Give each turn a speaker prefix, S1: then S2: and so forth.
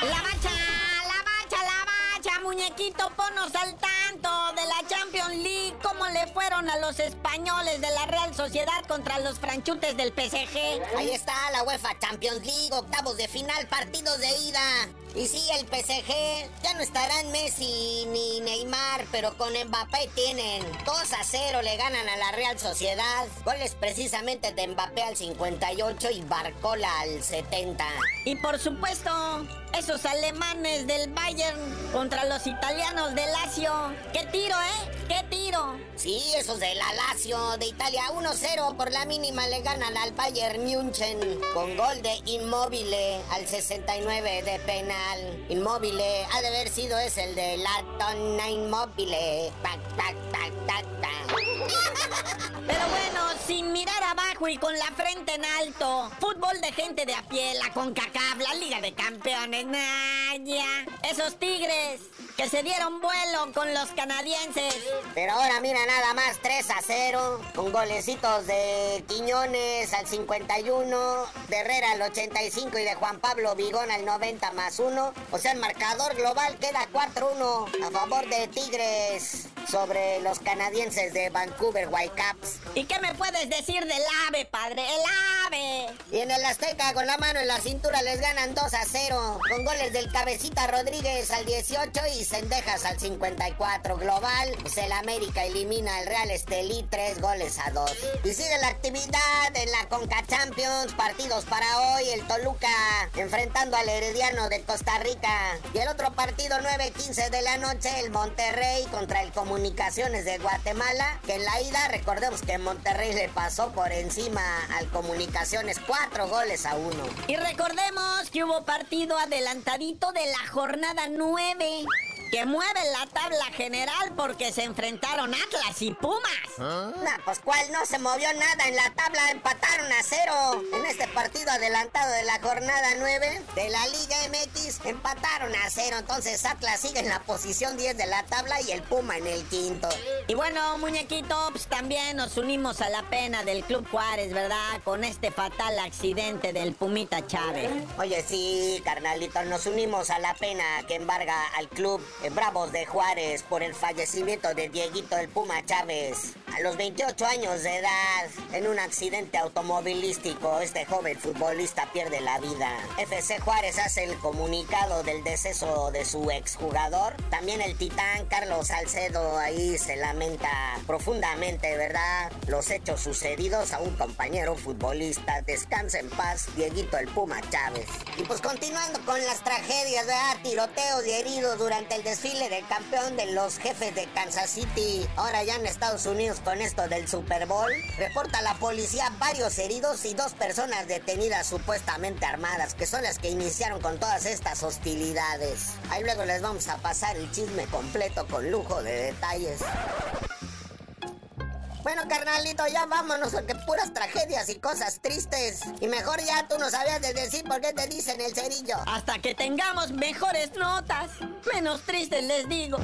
S1: La bacha, la bacha, la bacha, muñequito, ponos al tanto de la Champions League. ¿Cómo le fueron a los españoles de la Real Sociedad contra los franchutes del PSG?
S2: Ahí está la UEFA Champions League, octavos de final, partidos de ida. Y sí, el PSG ya no estarán Messi ni Neymar, pero con Mbappé tienen 2 a 0 le ganan a la Real Sociedad. Goles precisamente de Mbappé al 58 y Barcola al 70.
S1: Y por supuesto, esos alemanes del Bayern contra los italianos del Lazio. ¡Qué tiro, eh! ¡Qué tiro!
S2: Sí, esos de la Lazio de Italia 1-0 por la mínima le ganan al Bayern München con gol de Immobile al 69 de penal. Immobile ha de haber sido es el de la pac, pac,
S1: Pero bueno, sin mirar abajo y con la frente en alto. Fútbol de gente de a pie, la CONCACAF, la Liga de Campeones, Naya. Esos tigres que se dieron vuelo con los canadienses.
S2: Pero ahora mira nada más 3 a 0, con golecitos de Quiñones al 51, de Herrera al 85 y de Juan Pablo Vigón al 90 más 1. O sea, el marcador global queda 4-1 a favor de Tigres sobre los canadienses de Vancouver Whitecaps.
S1: ¿Y qué me puedes decir del ave, padre? El ave.
S2: Y en el Azteca con la mano en la cintura les ganan 2 a 0, con goles del Cabecita Rodríguez al 18 y Cendejas al 54 global. Pues el América elimina al Real Estelí 3 goles a 2. Y sigue la actividad en la Conca Champions. Partidos para hoy. El Toluca enfrentando al Herediano de Costa Rica. Y el otro partido 9-15 de la noche. El Monterrey contra el Comunicaciones de Guatemala. Que en la ida recordemos que Monterrey le pasó por encima al Comunicaciones 4 goles a 1.
S1: Y recordemos que hubo partido adelantadito de la jornada 9 que mueve la tabla general porque se enfrentaron Atlas y Pumas.
S2: ¿Ah? pues cuál no se movió nada en la tabla, empataron a cero. En este partido adelantado de la jornada 9 de la Liga MX, empataron a cero. Entonces Atlas sigue en la posición 10 de la tabla y el Puma en el quinto.
S1: Y bueno, muñequito, pues también nos unimos a la pena del Club Juárez, ¿verdad? Con este fatal accidente del Pumita Chávez.
S2: Oye, sí, carnalito, nos unimos a la pena que embarga al club Bravos de Juárez por el fallecimiento de Dieguito el Puma Chávez. A los 28 años de edad, en un accidente automovilístico, este joven futbolista pierde la vida. FC Juárez hace el comunicado del deceso de su exjugador. También el titán Carlos Salcedo ahí se lamenta profundamente, ¿verdad? Los hechos sucedidos a un compañero futbolista. Descansa en paz, Dieguito el Puma Chávez. Y pues continuando con las tragedias, ¿verdad? Tiroteos y heridos durante el desfile del campeón de los jefes de Kansas City. Ahora ya en Estados Unidos con esto del Super Bowl. Reporta la policía varios heridos y dos personas detenidas supuestamente armadas, que son las que iniciaron con todas estas hostilidades. Ahí luego les vamos a pasar el chisme completo con lujo de detalles. Bueno, carnalito, ya vámonos, porque puras tragedias y cosas tristes. Y mejor ya tú no sabías de decir por qué te dicen el cerillo.
S1: Hasta que tengamos mejores notas. Menos tristes les digo.